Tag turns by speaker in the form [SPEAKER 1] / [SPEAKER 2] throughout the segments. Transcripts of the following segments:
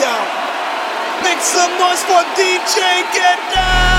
[SPEAKER 1] Yo, make some noise for DJ Get Down!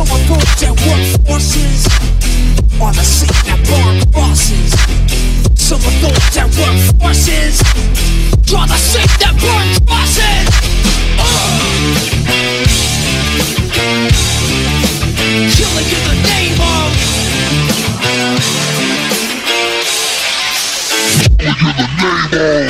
[SPEAKER 1] Some of those that work forces are the same that burn crosses. Some of those that work forces draw the same that burn crosses. Killing in the name of. Killing in the name of.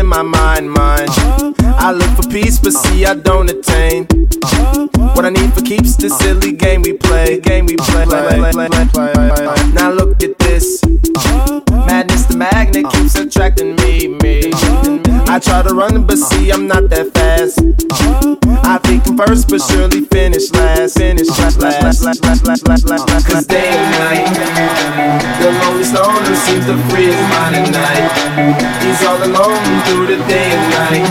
[SPEAKER 2] I keep stressing my mind, mind. I look for peace, but see I don't attain. What I need for keeps the silly game we play, game we play. Now look at this. Madness, the magnet keeps attracting me. I try to run, but see I'm not that fast. I think I'm first, but surely finish last. Finish last, last, last, last, last, last, last. last. Cause day and night, the lonely stoner seems to free his mind at night. He's all alone through the day and night.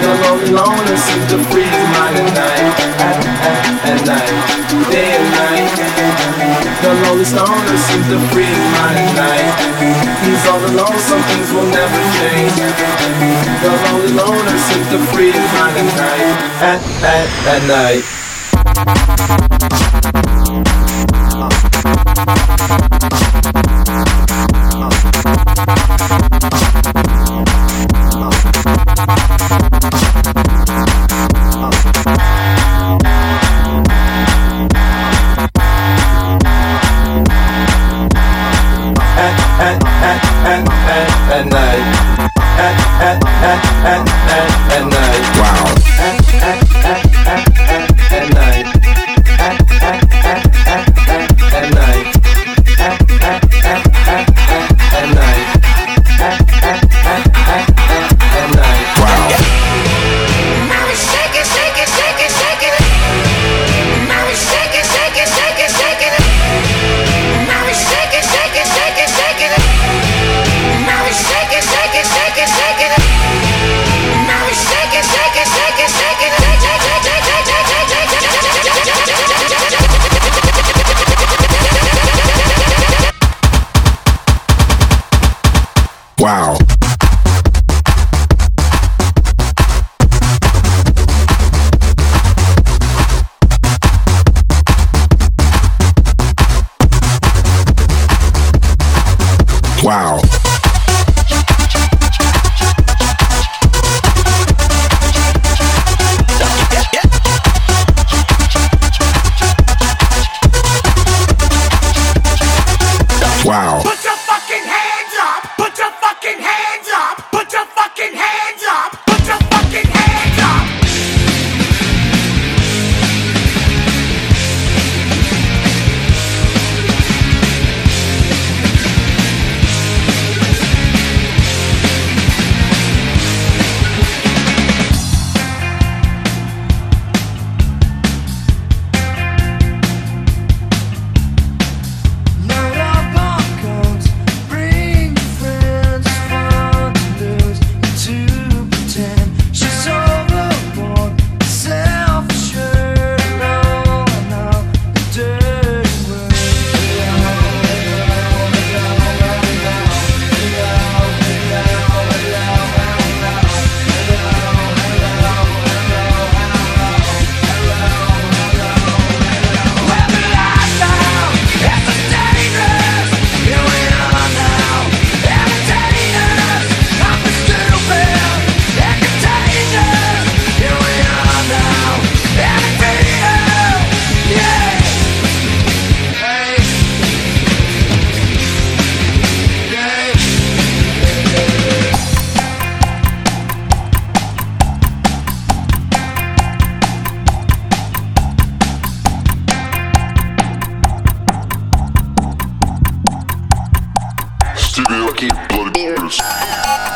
[SPEAKER 2] The lonely loner seems to free his mind at night. At, at, at night, day and night. The lonely stoner seems to free at night. He's all alone, some things will never change. The lonely loner seems to free at night. At, at, at night. At,
[SPEAKER 3] Bloody blood